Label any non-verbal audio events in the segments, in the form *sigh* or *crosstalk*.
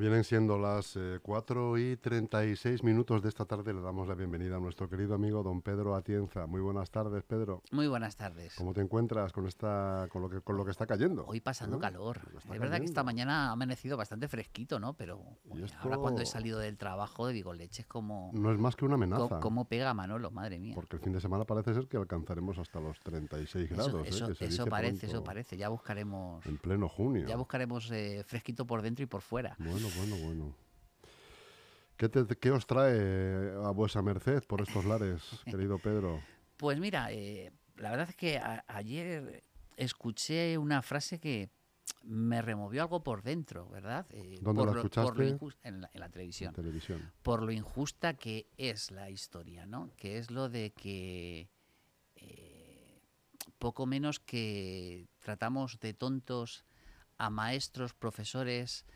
Vienen siendo las 4 eh, y 36 minutos de esta tarde, le damos la bienvenida a nuestro querido amigo don Pedro Atienza. Muy buenas tardes, Pedro. Muy buenas tardes. ¿Cómo te encuentras con esta, con lo que, con lo que está cayendo? Hoy pasando calor. es verdad que esta mañana ha amanecido bastante fresquito, ¿no? Pero ahora cuando he salido del trabajo digo, leche es como... No es más que una amenaza. ¿Cómo, pega Manolo? Madre mía. Porque el fin de semana parece ser que alcanzaremos hasta los 36 grados. Eso, ¿eh? eso, parece, eso parece. Ya buscaremos... En pleno junio. Ya buscaremos eh, fresquito por dentro y por fuera. Bueno, bueno, bueno. ¿Qué, os trae a vuesa merced por estos lares, *laughs* querido Pedro? Pues mira, eh, la verdad es que ayer escuché una frase que me removió algo por dentro, ¿verdad? Eh, ¿Dónde la escuchaste? en, la, televisión. televisión. Por lo injusta que es la historia, ¿no? Que es lo de que eh, poco menos que tratamos de tontos a maestros, profesores,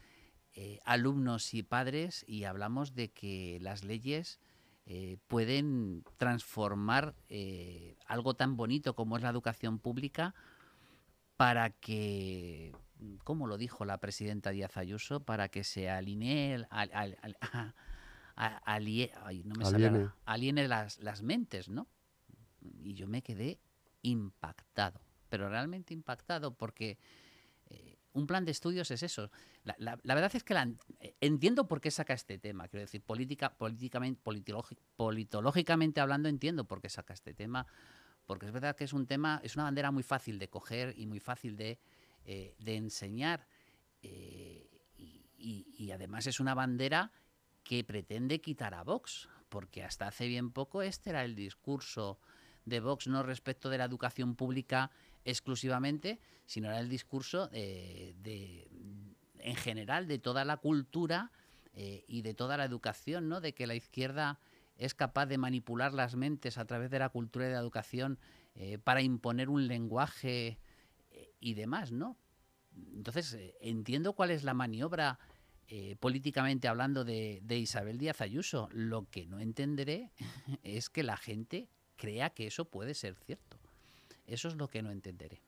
eh, alumnos y padres y hablamos de que las leyes eh, pueden transformar eh, algo tan bonito como es la educación pública para que, como lo dijo la presidenta Díaz Ayuso, para que se alinee, aliene, las, las mentes, ¿no? Y yo me quedé impactado, pero realmente impactado porque un plan de estudios es eso. La, verdad es que entiendo por qué saca este tema. Quiero decir, política, políticamente, politológicamente hablando, entiendo por qué saca este tema. Porque es verdad que es un tema, es una bandera muy fácil de coger y muy fácil de, eh, enseñar. Eh, y, además es una bandera que pretende quitar a Vox. Porque hasta hace bien poco este era el discurso de Vox no respecto de la educación pública exclusivamente, sino era el discurso eh, de, en general de toda la cultura eh, y de toda la educación, ¿no? De que la izquierda es capaz de manipular las mentes a través de la cultura y de la educación eh, para imponer un lenguaje y demás, ¿no? Entonces, entiendo cuál es la maniobra políticamente hablando de, de, Isabel Díaz Ayuso. Lo que no entenderé *laughs* es que la gente crea que eso puede ser cierto. Eso es lo que no entenderé.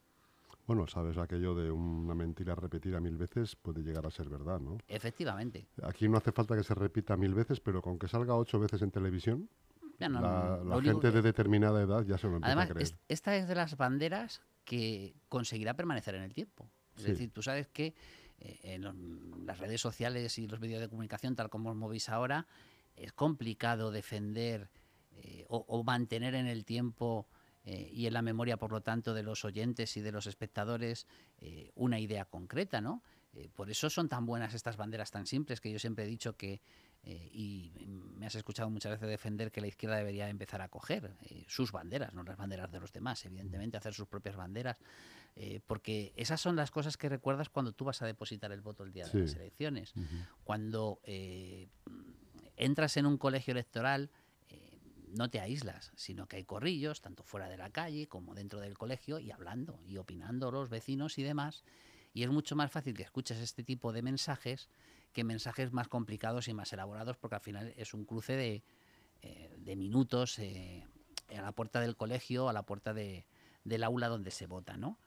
Bueno, sabes, aquello de una mentira repetida mil veces puede llegar a ser verdad, ¿no? Efectivamente. Aquí no hace falta que se repita mil veces, pero con que salga ocho veces en televisión, la, gente de determinada edad ya se lo empieza a creer. esta es de las banderas que conseguirá permanecer en el tiempo. Es decir, tú sabes que eh, en las redes sociales y los medios de comunicación, tal como os movís ahora, es complicado defender eh, o, mantener en el tiempo eh, y en la memoria, por lo tanto, de los oyentes y de los espectadores eh, una idea concreta, ¿no? Eh, por eso son tan buenas estas banderas tan simples que yo siempre he dicho que, y me has escuchado muchas veces defender que la izquierda debería empezar a coger sus banderas, no las banderas de los demás, evidentemente, hacer sus propias banderas, porque esas son las cosas que recuerdas cuando tú vas a depositar el voto el día de las elecciones. Cuando entras en un colegio electoral, no te aíslas, sino que hay corrillos, tanto fuera de la calle como dentro del colegio, y hablando y opinando los vecinos y demás. Y es mucho más fácil que escuches este tipo de mensajes que mensajes más complicados y más elaborados, porque al final es un cruce de, eh, minutos eh, a la puerta del colegio, a la puerta de, del aula donde se vota, ¿no?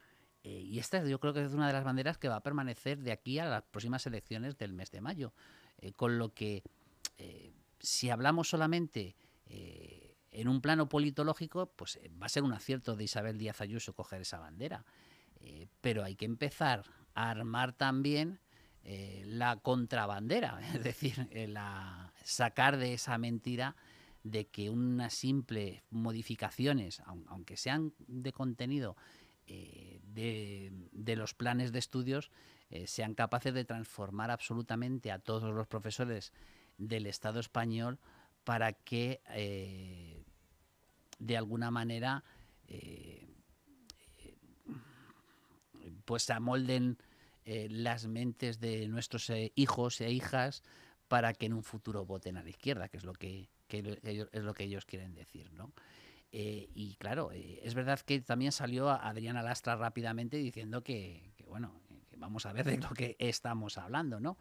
Eh, y esta yo creo que es una de las banderas que va a permanecer de aquí a las próximas elecciones del mes de mayo. con lo que, si hablamos solamente eh, en un plano politológico, pues eh, va a ser un acierto de Isabel Díaz Ayuso coger esa bandera. Eh, pero hay que empezar a armar también la contrabandera, *laughs* es decir, la, sacar de esa mentira de que unas simples modificaciones, aunque sean de contenido de, de, los planes de estudios, sean capaces de transformar absolutamente a todos los profesores del Estado español para que eh, de alguna manera eh, pues se amolden eh, las mentes de nuestros hijos e hijas para que en un futuro voten a la izquierda, que es lo que, es lo que ellos quieren decir, ¿no? y claro, es verdad que también salió Adriana Lastra rápidamente diciendo que, bueno, vamos a ver de lo que estamos hablando, ¿no?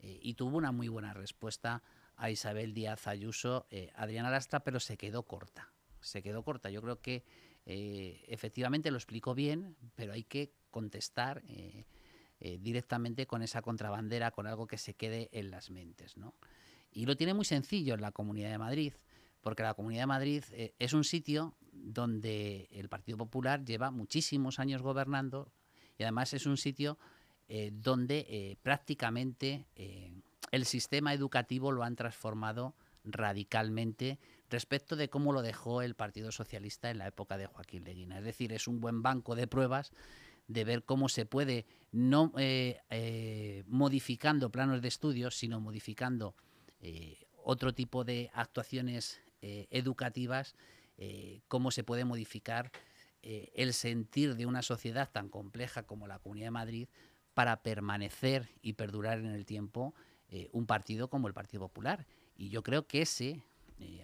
y tuvo una muy buena respuesta a Isabel Díaz Ayuso, eh, Adriana Lastra, pero se quedó corta. Se quedó corta. Yo creo que eh, efectivamente lo explicó bien, pero hay que contestar eh, directamente con esa contrabandera, con algo que se quede en las mentes. ¿no? Y lo tiene muy sencillo en la Comunidad de Madrid, porque la Comunidad de Madrid es un sitio donde el Partido Popular lleva muchísimos años gobernando y además es un sitio donde prácticamente el sistema educativo lo han transformado radicalmente respecto de cómo lo dejó el Partido Socialista en la época de Joaquín Leguina. Es decir, es un buen banco de pruebas de ver cómo se puede, no eh, eh, modificando planos de estudios, sino modificando eh, otro tipo de actuaciones educativas, cómo se puede modificar el sentir de una sociedad tan compleja como la Comunidad de Madrid para permanecer y perdurar en el tiempo un partido como el Partido Popular. Y yo creo que ese,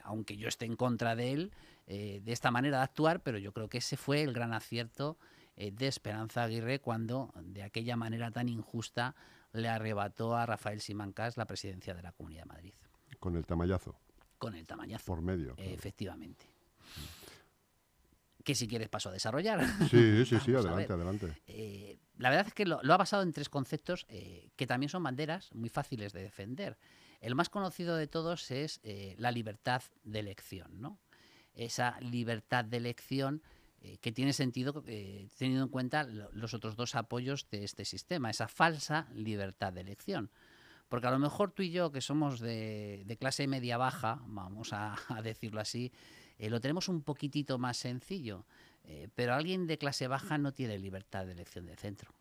aunque yo esté en contra de él, de esta manera de actuar, pero yo creo que ese fue el gran acierto eh, de Esperanza Aguirre cuando de aquella manera tan injusta le arrebató a Rafael Simancas la presidencia de la Comunidad de Madrid. Con el tamallazo. Con el tamallazo. Por medio. Efectivamente. Que si quieres paso a desarrollar. Sí, sí, sí, *laughs* adelante, adelante. Eh, la verdad es que lo, ha basado en tres conceptos eh, que también son banderas muy fáciles de defender. El más conocido de todos es la libertad de elección, ¿no? Esa libertad de elección eh, que tiene sentido eh, teniendo en cuenta los otros dos apoyos de este sistema, esa falsa libertad de elección. Porque a lo mejor tú y yo, que somos de, clase media-baja, vamos *laughs* a, decirlo así, eh, lo tenemos un poquitito más sencillo. Pero alguien de clase baja no tiene libertad de elección de centro.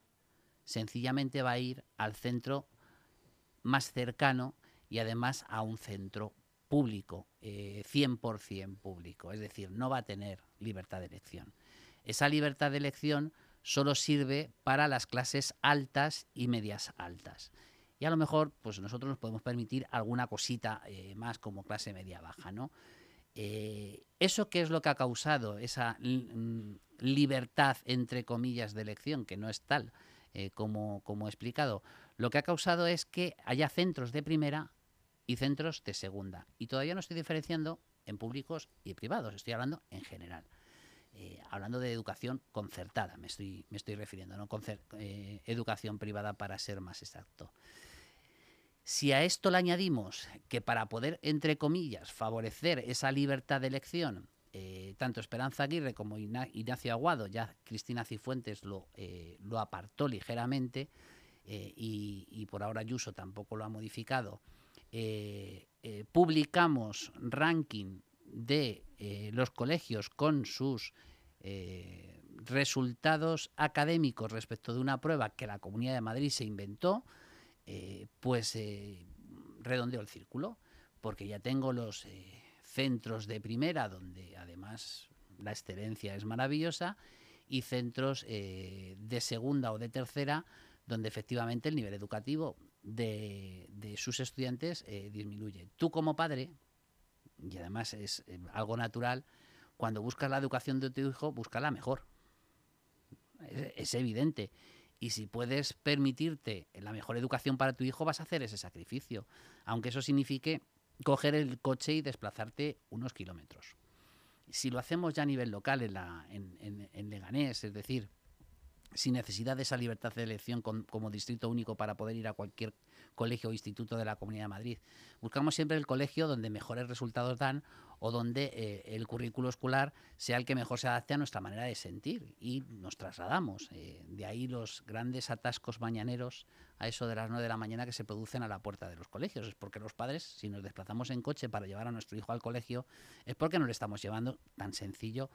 Sencillamente va a ir al centro más cercano y además a un centro público, 100% público. Es decir, no va a tener libertad de elección. Esa libertad de elección solo sirve para las clases altas y medias altas. Y a lo mejor, pues nosotros nos podemos permitir alguna cosita eh, más como clase media baja, ¿no? Eh, ¿Eso qué es lo que ha causado esa mm, libertad, entre comillas, de elección, que no es tal eh, como, como he explicado? Lo que ha causado es que haya centros de primera y centros de segunda. Y todavía no estoy diferenciando en públicos y privados, estoy hablando en general. Eh, hablando de educación concertada, me estoy, me estoy refiriendo, no eh, educación privada para ser más exacto. Si a esto le añadimos que para poder, entre comillas, favorecer esa libertad de elección, eh, tanto Esperanza Aguirre como Ignacio Aguado, ya Cristina Cifuentes lo, lo apartó ligeramente y, y, por ahora Ayuso tampoco lo ha modificado, publicamos ranking de eh, los colegios con sus eh, resultados académicos respecto de una prueba que la Comunidad de Madrid se inventó, eh, pues redondeó el círculo, porque ya tengo los centros de primera, donde además la excelencia es maravillosa, y centros de segunda o de tercera, donde efectivamente el nivel educativo de, de sus estudiantes disminuye. Tú como padre, y además es eh, algo natural, cuando buscas la educación de tu hijo, la mejor. Es, evidente. Y si puedes permitirte la mejor educación para tu hijo, vas a hacer ese sacrificio. Aunque eso signifique coger el coche y desplazarte unos kilómetros. Si lo hacemos ya a nivel local en, la, en, en Leganés, es decir, sin necesidad de esa libertad de elección como distrito único para poder ir a cualquier colegio o instituto de la Comunidad de Madrid. Buscamos siempre el colegio donde mejores resultados dan o donde eh, el currículo escolar sea el que mejor se adapte a nuestra manera de sentir y nos trasladamos. Eh, de ahí los grandes atascos mañaneros a eso de las 9 de la mañana que se producen a la puerta de los colegios. Es porque los padres, si nos desplazamos en coche para llevar a nuestro hijo al colegio, es porque no le estamos llevando tan sencillo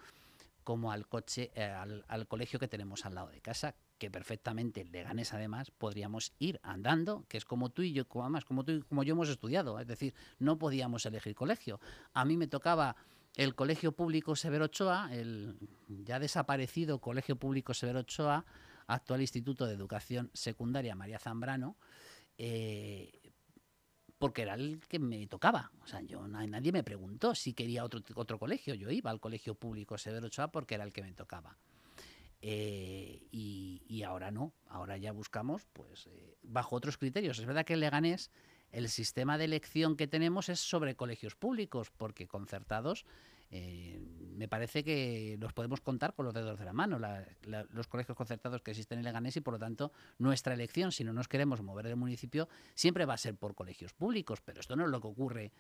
como al coche, eh, al, colegio que tenemos al lado de casa, que perfectamente Leganés además podríamos ir andando, que es como tú y yo, como, además, como tú como yo hemos estudiado, es decir, no podíamos elegir colegio. A mí me tocaba el Colegio Público Severo Ochoa, el ya desaparecido Colegio Público Severo Ochoa, actual Instituto de Educación Secundaria María Zambrano, eh, porque era el que me tocaba. O sea, yo nadie me preguntó si quería otro, otro colegio. Yo iba al colegio público Severo Ochoa porque era el que me tocaba. Eh, y, ahora no, ahora ya buscamos pues eh, bajo otros criterios. Es verdad que en Leganés el sistema de elección que tenemos es sobre colegios públicos, porque concertados eh, me parece que los podemos contar con los dedos de la mano, los colegios concertados que existen en Leganés y por lo tanto nuestra elección, si no nos queremos mover del municipio, siempre va a ser por colegios públicos, pero esto no es lo que ocurre.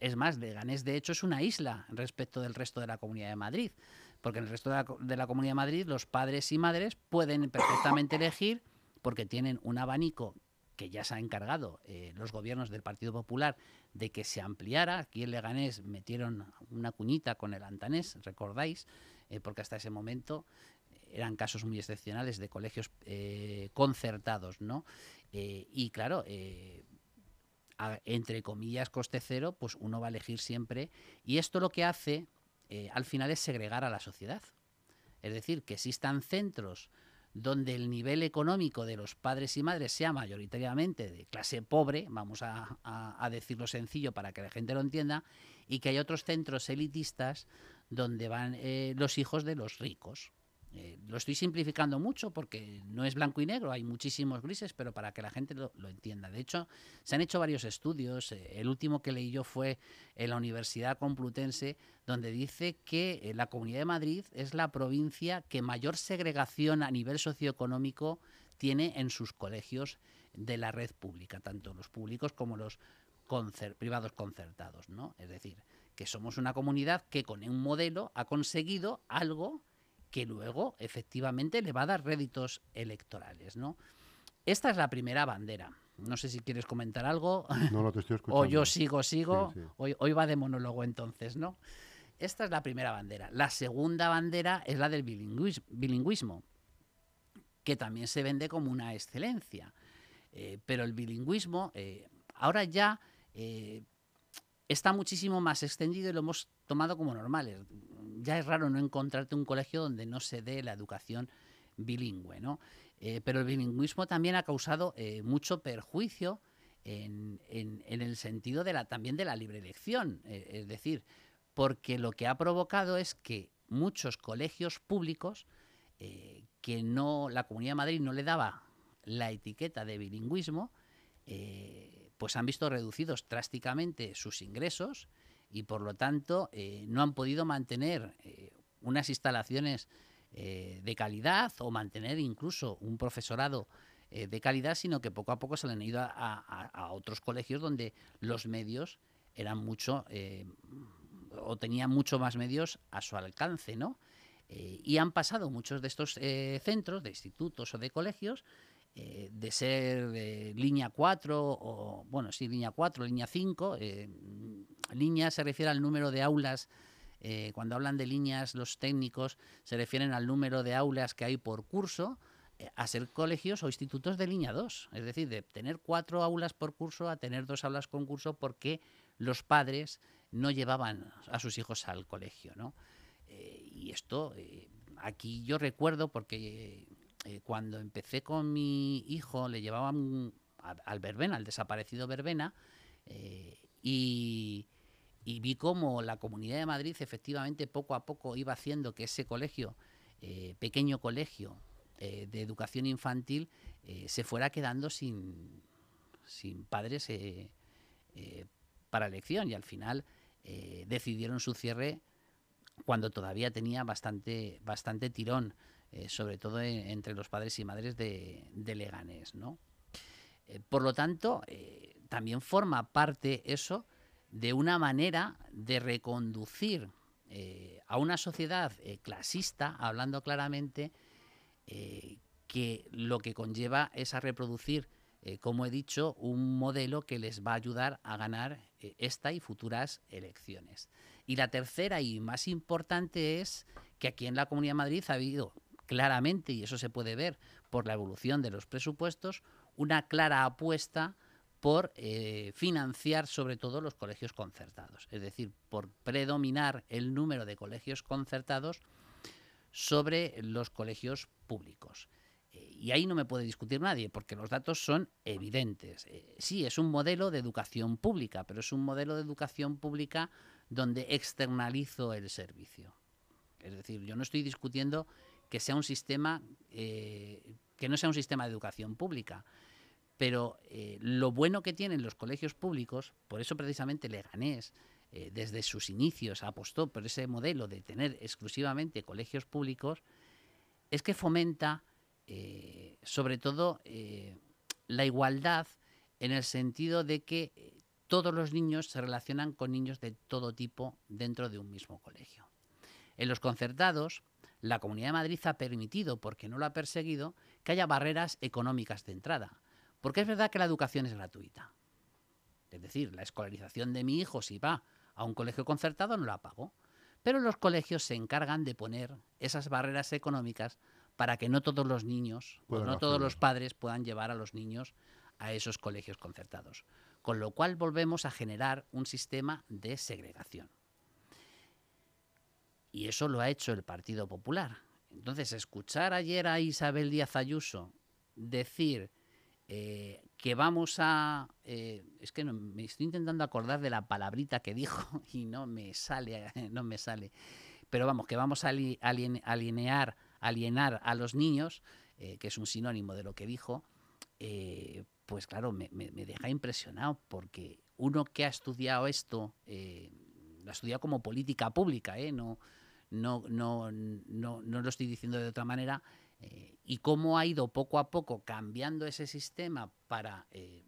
Es más, Leganés de hecho es una isla respecto del resto de la Comunidad de Madrid, porque en el resto la, de la Comunidad de Madrid los padres y madres pueden perfectamente elegir porque tienen un abanico que ya se ha encargado eh, los gobiernos del Partido Popular de que se ampliara. Aquí en Leganés metieron una cuñita con el antanés, recordáis, eh, porque hasta ese momento eran casos muy excepcionales de colegios eh, concertados, ¿no? y claro, entre comillas, coste cero, pues uno va a elegir siempre. Y esto lo que hace, al final, es segregar a la sociedad. Es decir, que existan centros donde el nivel económico de los padres y madres sea mayoritariamente de clase pobre, vamos a, decirlo sencillo para que la gente lo entienda, y que hay otros centros elitistas donde van eh, los hijos de los ricos. Eh, lo estoy simplificando mucho porque no es blanco y negro, hay muchísimos grises, pero para que la gente lo, entienda. De hecho, se han hecho varios estudios. Eh, el último que leí yo fue en la Universidad Complutense, donde dice que eh, la Comunidad de Madrid es la provincia que mayor segregación a nivel socioeconómico tiene en sus colegios de la red pública, tanto los públicos como los privados concertados. ¿no? Es decir, que somos una comunidad que con un modelo ha conseguido algo que luego efectivamente le va a dar réditos electorales, ¿no? Esta es la primera bandera. No sé si quieres comentar algo. No, no te estoy *laughs* escuchando. O yo sigo, sigo. Hoy, hoy va de monólogo entonces, ¿no? Esta es la primera bandera. La segunda bandera es la del bilingüismo, que también se vende como una excelencia. Eh, pero el bilingüismo eh, ahora ya eh, está muchísimo más extendido y lo hemos tomado como normal ya es raro no encontrarte un colegio donde no se dé la educación bilingüe, ¿no? Eh, pero el bilingüismo también ha causado eh, mucho perjuicio en, el sentido de la, también de la libre elección. Eh, es decir, porque lo que ha provocado es que muchos colegios públicos que no la Comunidad de Madrid no le daba la etiqueta de bilingüismo, pues han visto reducidos drásticamente sus ingresos y por lo tanto eh, no han podido mantener eh, unas instalaciones eh, de calidad o mantener incluso un profesorado de calidad, sino que poco a poco se le han ido a, otros colegios donde los medios eran mucho o tenían mucho más medios a su alcance, ¿no? y han pasado muchos de estos centros, de institutos o de colegios, de ser línea 4 o, bueno, sí, línea 4, línea 5, Línea se refiere al número de aulas. Eh, cuando hablan de líneas, los técnicos se refieren al número de aulas que hay por curso eh, a ser colegios o institutos de línea 2. Es decir, de tener cuatro aulas por curso a tener dos aulas con curso porque los padres no llevaban a sus hijos al colegio. ¿no? Eh, y esto, aquí yo recuerdo porque cuando empecé con mi hijo le llevaban al Verbena, al desaparecido Verbena, y y vi cómo la Comunidad de Madrid efectivamente poco a poco iba haciendo que ese colegio, eh, pequeño colegio eh, de educación infantil, eh, se fuera quedando sin, sin padres para elección y al final decidieron su cierre cuando todavía tenía bastante, bastante tirón, sobre todo entre los padres y madres de, de Leganés. ¿no? por lo tanto, también forma parte eso de una manera de reconducir eh, a una sociedad eh, clasista, hablando claramente, eh, que lo que conlleva es a reproducir, como he dicho, un modelo que les va a ayudar a ganar esta y futuras elecciones. Y la tercera y más importante es que aquí en la Comunidad de Madrid ha habido claramente, y eso se puede ver por la evolución de los presupuestos, una clara apuesta por eh, financiar sobre todo los colegios concertados, es decir, por predominar el número de colegios concertados sobre los colegios públicos. Eh, y ahí no me puede discutir nadie, porque los datos son evidentes. Eh, sí, es un modelo de educación pública, pero es un modelo de educación pública donde externalizo el servicio. Es decir, yo no estoy discutiendo que sea un sistema, que no sea un sistema de educación pública, pero eh, lo bueno que tienen los colegios públicos, por eso precisamente Leganés eh, desde sus inicios apostó por ese modelo de tener exclusivamente colegios públicos, es que fomenta eh, sobre todo la igualdad en el sentido de que todos los niños se relacionan con niños de todo tipo dentro de un mismo colegio. En los concertados, la Comunidad de Madrid ha permitido, porque no lo ha perseguido, que haya barreras económicas de entrada. Porque es verdad que la educación es gratuita. Es decir, la escolarización de mi hijo, si va a un colegio concertado, no la pago. Pero los colegios se encargan de poner esas barreras económicas para que no todos los niños o no todos los padres puedan llevar a los niños a esos colegios concertados. Con lo cual volvemos a generar un sistema de segregación. Y eso lo ha hecho el Partido Popular. Entonces, escuchar ayer a Isabel Díaz Ayuso decir eh, que vamos a... Eh, es que me estoy intentando acordar de la palabrita que dijo *laughs* y no me sale, *laughs* no me sale. Pero vamos, que vamos a alinear, alienar a los niños, eh, que es un sinónimo de lo que dijo, pues claro, me, deja impresionado porque uno que ha estudiado esto, lo ha estudiado como política pública, no, no, no, no, no lo estoy diciendo de otra manera, eh, y cómo ha ido poco a poco cambiando ese sistema para eh,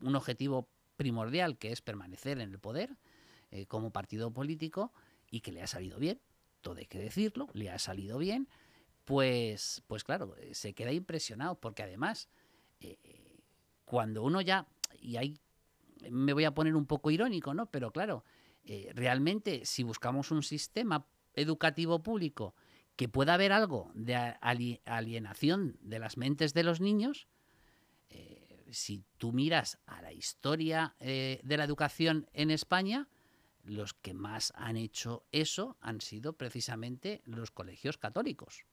un objetivo primordial que es permanecer en el poder eh, como partido político y que le ha salido bien, todo hay que decirlo, le ha salido bien, pues, pues claro, se queda impresionado porque además cuando uno ya, y ahí me voy a poner un poco irónico, ¿no? Pero claro, realmente si buscamos un sistema educativo público que pueda haber algo de alienación de las mentes de los niños, eh, si tú miras a la historia eh, de la educación en España, los que más han hecho eso han sido precisamente los colegios católicos,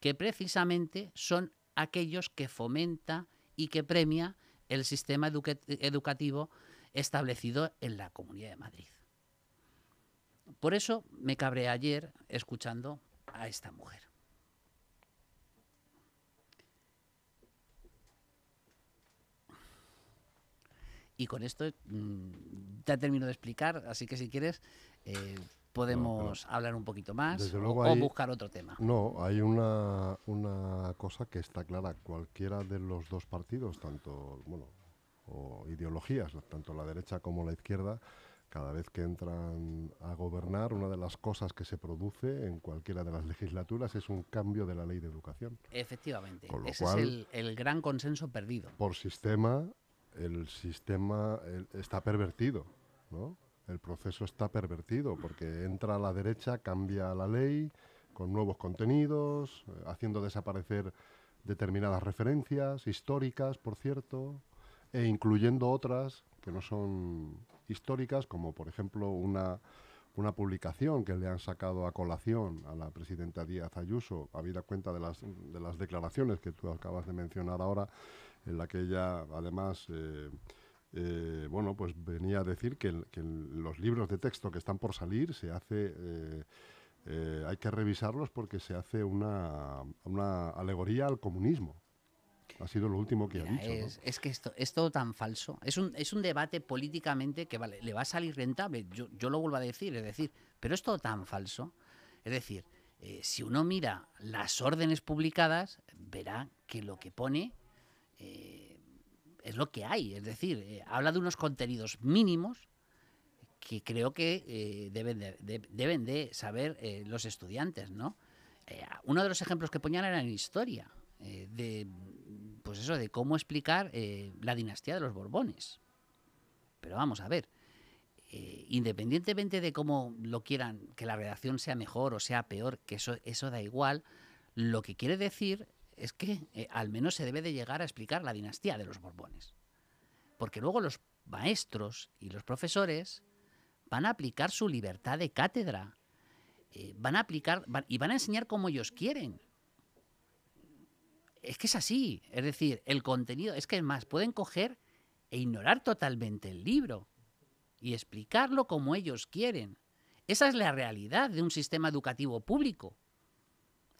que precisamente son aquellos que fomenta y que premia el sistema educativo establecido en la Comunidad de Madrid. Por eso me cabré ayer escuchando a esta mujer. Y con esto mm, ya termino de explicar, así que si quieres eh, podemos hablar un poquito más o, buscar otro tema. No, hay una, una cosa que está clara. Cualquiera de los dos partidos, tanto bueno, o ideologías, tanto la derecha como la izquierda, cada vez que entran a gobernar, una de las cosas que se produce en cualquiera de las legislaturas es un cambio de la ley de educación. Efectivamente, ese es el, gran consenso perdido. Por sistema, el sistema está pervertido, ¿no? El proceso está pervertido porque entra a la derecha, cambia la ley con nuevos contenidos, eh, haciendo desaparecer determinadas referencias históricas, por cierto, e incluyendo otras que no son históricas, como por ejemplo una, una publicación que le han sacado a colación a la presidenta Díaz Ayuso, habida cuenta de las, de las declaraciones que tú acabas de mencionar ahora, en la que ella además... Eh, eh, bueno, pues venía a decir que, los libros de texto que están por salir se hace, eh, hay que revisarlos porque se hace una, una alegoría al comunismo. Ha sido lo último que ha dicho. Es, que esto es todo tan falso. Es un, es un debate políticamente que vale, le va a salir rentable. Yo, yo lo vuelvo a decir, es decir, pero es todo tan falso. Es decir, eh, si uno mira las órdenes publicadas, verá que lo que pone eh, es lo que hay. Es decir, eh, habla de unos contenidos mínimos que creo que deben, de, deben de saber los estudiantes, ¿no? uno de los ejemplos que ponían era en historia. de pues eso, de cómo explicar eh, la dinastía de los Borbones. Pero vamos a ver, eh, independientemente de cómo lo quieran, que la redacción sea mejor o sea peor, que eso, eso da igual, lo que quiere decir es que eh, al menos se debe de llegar a explicar la dinastía de los Borbones. Porque luego los maestros y los profesores van a aplicar su libertad de cátedra, van a aplicar y van a enseñar como ellos quieren es que es así. Es decir, el contenido, es que es más, pueden coger e ignorar totalmente el libro y explicarlo como ellos quieren. Esa es la realidad de un sistema educativo público.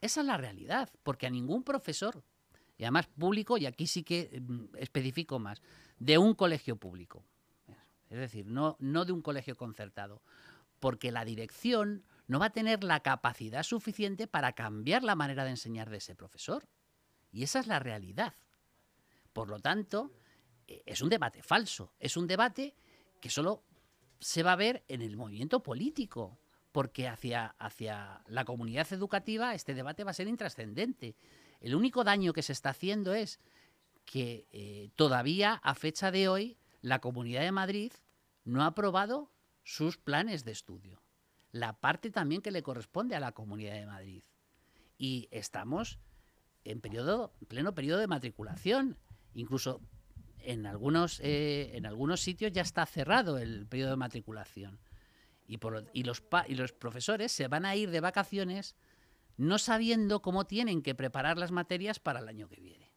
Esa es la realidad, porque a ningún profesor, y además público, y aquí sí que mm, especifico más, de un colegio público. Es decir, no, no de un colegio concertado, porque la dirección no va a tener la capacidad suficiente para cambiar la manera de enseñar de ese profesor. Y esa es la realidad. Por lo tanto, eh, es un debate falso, es un debate que solo se va a ver en el movimiento político, porque hacia, hacia la comunidad educativa este debate va a ser intrascendente. El único daño que se está haciendo es que eh, todavía a fecha de hoy la Comunidad de Madrid no ha aprobado sus planes de estudio. La parte también que le corresponde a la Comunidad de Madrid. Y estamos en periodo, pleno periodo de matriculación. Incluso en algunos, eh, en algunos sitios ya está cerrado el periodo de matriculación. Y, los, y los profesores se van a ir de vacaciones no sabiendo cómo tienen que preparar las materias para el año que viene.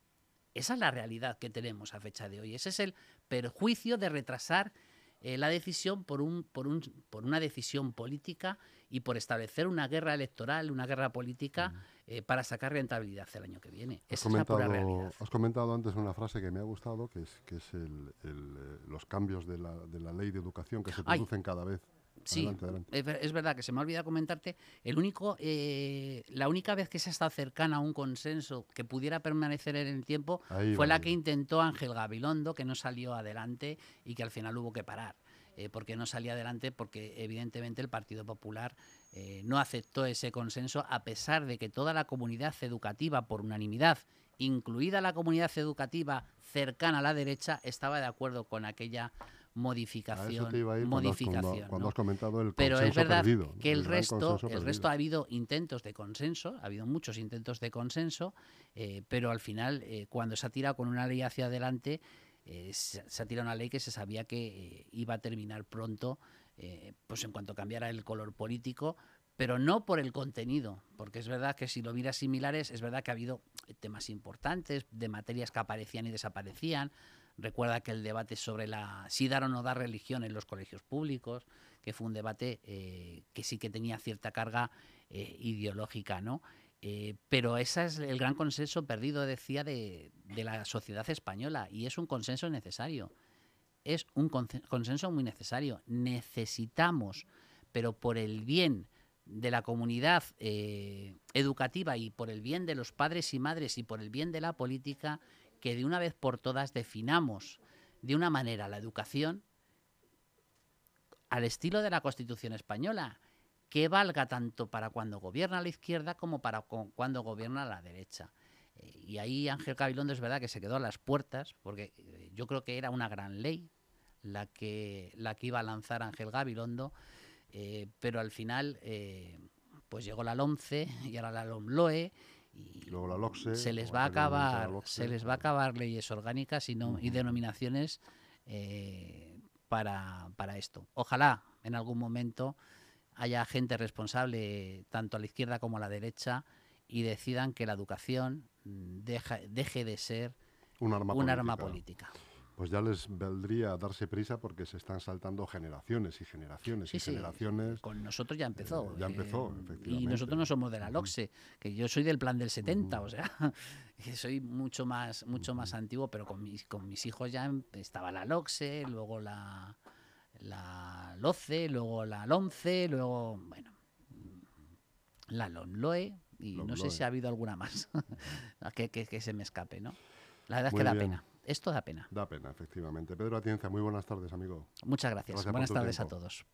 Esa es la realidad que tenemos a fecha de hoy. Ese es el perjuicio de retrasar eh, la decisión por, un, por, un, por una decisión política y por establecer una guerra electoral, una guerra política eh, para sacar rentabilidad el año que viene. Has comentado, has comentado antes una frase que me ha gustado, que es, que es el, eh, los cambios de la, de la, ley de educación que se producen cada vez. Sí, Es, verdad que se me ha olvidado comentarte. El único, eh, la única vez que se ha estado cercana a un consenso que pudiera permanecer en el tiempo fue la que intentó Ángel Gabilondo, que no salió adelante y que al final hubo que parar. Eh, porque no salía adelante, porque evidentemente el Partido Popular eh, no aceptó ese consenso, a pesar de que toda la comunidad educativa, por unanimidad, incluida la comunidad educativa cercana a la derecha, estaba de acuerdo con aquella modificación. modificación cuando, has comentado el Pero es verdad que el, resto, el resto ha habido intentos de consenso, ha habido muchos intentos de consenso, eh, pero al final, eh, cuando se ha tirado con una ley hacia adelante, eh, se, ha tirado una ley que se sabía que iba a terminar pronto, pues en cuanto cambiara el color político, pero no por el contenido, porque es verdad que si lo miras similares, es verdad que ha habido temas importantes de materias que aparecían y desaparecían, Recuerda que el debate sobre la si dar o no dar religión en los colegios públicos, que fue un debate eh, que sí que tenía cierta carga eh, ideológica, ¿no? Eh, pero ese es el gran consenso perdido, decía, de, de, la sociedad española y es un consenso necesario. Es un consenso muy necesario. Necesitamos, pero por el bien de la comunidad educativa y por el bien de los padres y madres y por el bien de la política, que de una vez por todas definamos de una manera la educación al estilo de la Constitución española, que valga tanto para cuando gobierna la izquierda como para cuando gobierna la derecha. Eh, y ahí Ángel Cabilondo es verdad que se quedó a las puertas, porque eh, yo creo que era una gran ley la que, la que iba a lanzar Ángel Gabilondo, eh, pero al final pues llegó la LOMCE y ahora la LOMLOE y se les va a acabar se les va a acabar leyes orgánicas y no y denominaciones eh, para, para esto. Ojalá en algún momento haya gente responsable tanto a la izquierda como a la derecha y decidan que la educación mm, deje de ser un arma Arma política pues ya les valdría darse prisa porque se están saltando generaciones y generaciones y generaciones. Con nosotros ya empezó. Eh, ya empezó, eh, efectivamente. Y nosotros no somos de la LOXE, que yo soy del plan del 70, o sea, *laughs* que soy mucho más, mucho más antiguo, pero con mis, con mis hijos ya estaba la LOXE, luego la, la LOCE, luego la LONCE, luego, bueno, la LONLOE, y no sé si ha habido alguna más *laughs* que, que, se me escape, ¿no? La verdad es que da pena. Esto da pena. Da pena, efectivamente. Pedro Atienza, muy buenas tardes, amigo. Muchas gracias. buenas tardes a todos.